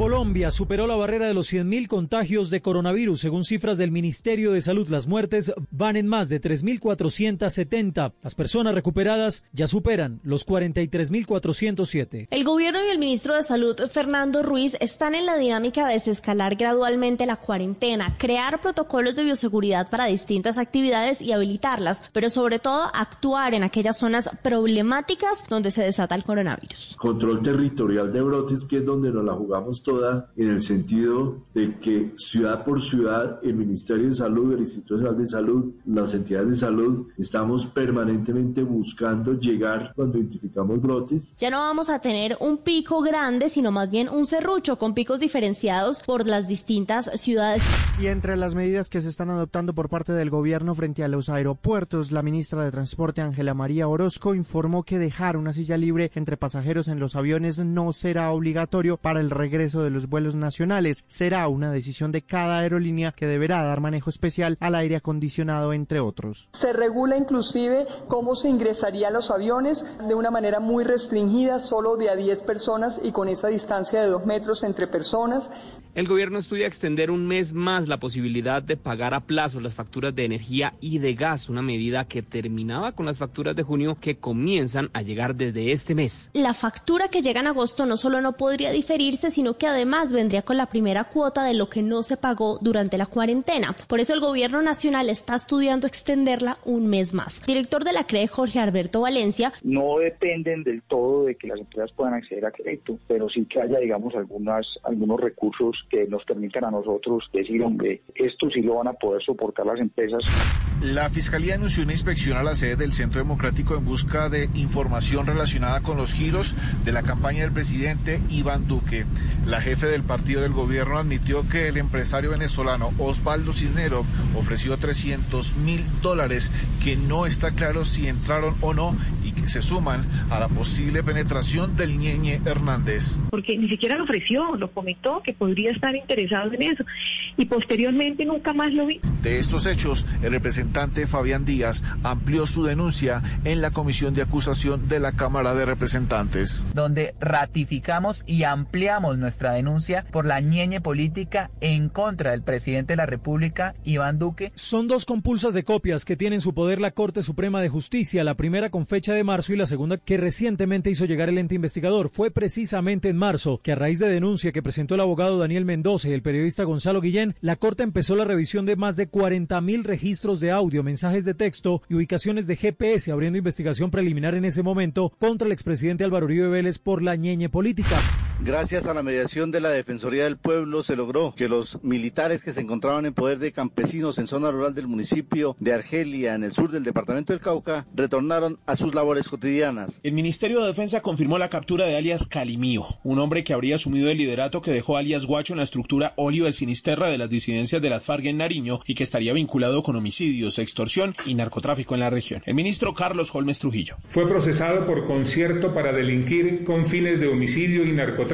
Colombia superó la barrera de los 100.000 contagios de coronavirus. Según cifras del Ministerio de Salud, las muertes van en más de 3.470. Las personas recuperadas ya superan los 43.407. El gobierno y el ministro de Salud, Fernando Ruiz, están en la dinámica de desescalar gradualmente la cuarentena, crear protocolos de bioseguridad para distintas actividades y habilitarlas, pero sobre todo actuar en aquellas zonas problemáticas donde se desata el coronavirus. Control territorial de brotes, que es donde nos la jugamos toda, en el sentido de que ciudad por ciudad, el Ministerio de Salud, el Instituto Nacional de Salud, las entidades de salud, estamos permanentemente buscando llegar cuando identificamos brotes. Ya no vamos a tener un pico grande, sino más bien un serrucho con picos diferenciados por las distintas ciudades. Y entre las medidas que se están adoptando por parte del gobierno frente a los aeropuertos, la ministra de Transporte Ángela María Orozco informó que dejar una silla libre entre pasajeros en los aviones no será obligatorio para el regreso de los vuelos nacionales. Será una decisión de cada aerolínea que deberá dar manejo especial al aire acondicionado, entre otros. Se regula inclusive cómo se ingresaría a los aviones de una manera muy restringida, solo de a 10 personas y con esa distancia de 2 metros entre personas. El gobierno estudia extender un mes más la posibilidad de pagar a plazo las facturas de energía y de gas, una medida que terminaba con las facturas de junio que comienzan a llegar desde este mes. La factura que llega en agosto no solo no podría diferirse, sino que además vendría con la primera cuota de lo que no se pagó durante la cuarentena. Por eso el gobierno nacional está estudiando extenderla un mes más. Director de la CRE, Jorge Alberto Valencia. No dependen del todo de que las empresas puedan acceder a crédito, pero sí que haya, digamos, algunas, algunos recursos que nos permitan a nosotros decir, hombre, esto sí lo van a poder soportar las empresas. La Fiscalía anunció una inspección a la sede del Centro Democrático en busca de información relacionada con los giros de la campaña del presidente Iván Duque. La jefe del partido del gobierno admitió que el empresario venezolano Osvaldo Cisnero ofreció 300 mil dólares que no está claro si entraron o no y que se suman a la posible penetración del Ñeñe Hernández. Porque ni siquiera lo ofreció, lo comentó que podría estar interesado en eso y posteriormente nunca más lo vi. De estos hechos, el representante Fabián Díaz amplió su denuncia en la comisión de acusación de la Cámara de Representantes. Donde ratificamos y ampliamos nuestra denuncia por la ñeñe política en contra del presidente de la República, Iván Duque. Son dos compulsas de copias que tiene en su poder la Corte Suprema de Justicia, la primera con fecha de marzo y la segunda que recientemente hizo llegar el ente investigador. Fue precisamente en marzo que a raíz de denuncia que presentó el abogado Daniel Mendoza y el periodista Gonzalo Guillén, la Corte empezó la revisión de más de 40 mil registros de audio, mensajes de texto y ubicaciones de GPS, abriendo investigación preliminar en ese momento contra el expresidente Álvaro Uribe Vélez por la ñeñe política. Gracias a la mediación de la Defensoría del Pueblo se logró que los militares que se encontraban en poder de campesinos en zona rural del municipio de Argelia, en el sur del departamento del Cauca, retornaron a sus labores cotidianas. El Ministerio de Defensa confirmó la captura de alias Calimío, un hombre que habría asumido el liderato que dejó alias Guacho en la estructura Olio del Sinisterra de las disidencias de las FARC en Nariño y que estaría vinculado con homicidios, extorsión y narcotráfico en la región. El ministro Carlos Holmes Trujillo. Fue procesado por concierto para delinquir con fines de homicidio y narcotráfico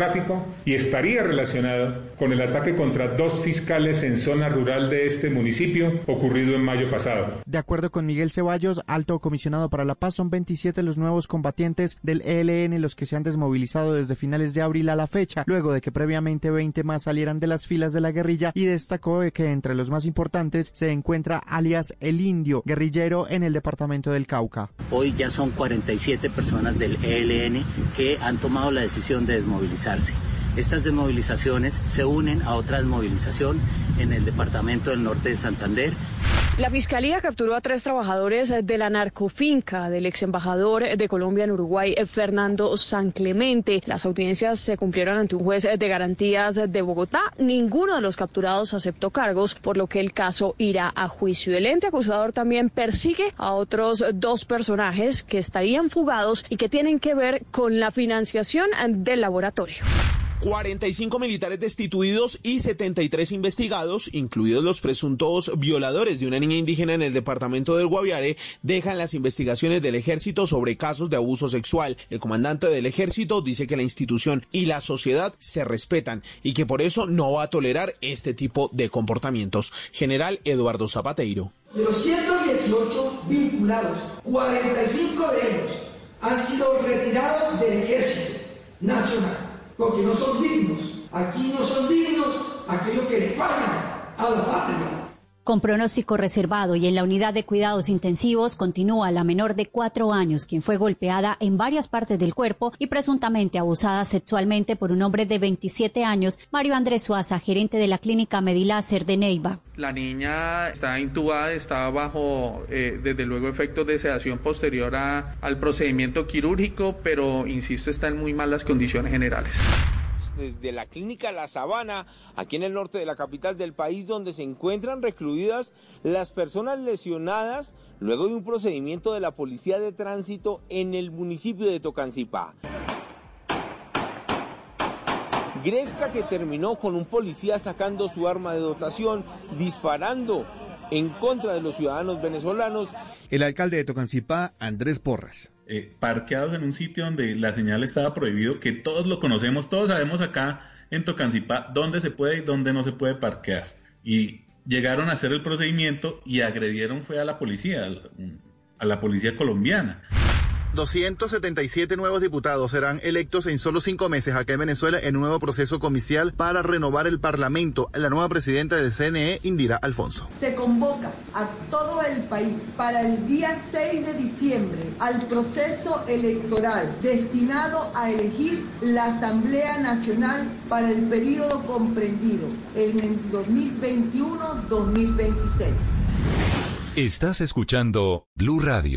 y estaría relacionado con el ataque contra dos fiscales en zona rural de este municipio ocurrido en mayo pasado. De acuerdo con Miguel Ceballos, alto comisionado para la paz, son 27 los nuevos combatientes del ELN los que se han desmovilizado desde finales de abril a la fecha, luego de que previamente 20 más salieran de las filas de la guerrilla y destacó que entre los más importantes se encuentra alias El Indio, guerrillero en el departamento del Cauca. Hoy ya son 47 personas del ELN que han tomado la decisión de desmovilizar realizarse estas desmovilizaciones se unen a otra desmovilización en el departamento del norte de Santander. La Fiscalía capturó a tres trabajadores de la narcofinca del ex embajador de Colombia en Uruguay, Fernando San Clemente. Las audiencias se cumplieron ante un juez de garantías de Bogotá. Ninguno de los capturados aceptó cargos, por lo que el caso irá a juicio. El ente acusador también persigue a otros dos personajes que estarían fugados y que tienen que ver con la financiación del laboratorio. 45 militares destituidos y 73 investigados, incluidos los presuntos violadores de una niña indígena en el departamento del Guaviare, dejan las investigaciones del ejército sobre casos de abuso sexual. El comandante del ejército dice que la institución y la sociedad se respetan y que por eso no va a tolerar este tipo de comportamientos. General Eduardo Zapateiro. De los 118 vinculados, 45 de ellos han sido retirados del ejército nacional porque no son dignos. Aquí no son dignos aquellos que fallan a la patria. Con pronóstico reservado y en la unidad de cuidados intensivos continúa la menor de cuatro años, quien fue golpeada en varias partes del cuerpo y presuntamente abusada sexualmente por un hombre de 27 años, Mario Andrés Suaza, gerente de la clínica Medilácer de Neiva. La niña está intubada, está bajo, eh, desde luego, efectos de sedación posterior a, al procedimiento quirúrgico, pero, insisto, está en muy malas condiciones generales desde la clínica La Sabana, aquí en el norte de la capital del país, donde se encuentran recluidas las personas lesionadas luego de un procedimiento de la Policía de Tránsito en el municipio de Tocancipá. Gresca que terminó con un policía sacando su arma de dotación, disparando en contra de los ciudadanos venezolanos. El alcalde de Tocancipá, Andrés Porras. Eh, parqueados en un sitio donde la señal estaba prohibido, que todos lo conocemos, todos sabemos acá en Tocancipá dónde se puede y dónde no se puede parquear. Y llegaron a hacer el procedimiento y agredieron fue a la policía, a la policía colombiana. 277 nuevos diputados serán electos en solo cinco meses acá en Venezuela en un nuevo proceso comicial para renovar el Parlamento. La nueva presidenta del CNE, Indira Alfonso. Se convoca a todo el país para el día 6 de diciembre al proceso electoral destinado a elegir la Asamblea Nacional para el periodo comprendido en el 2021-2026. Estás escuchando Blue Radio.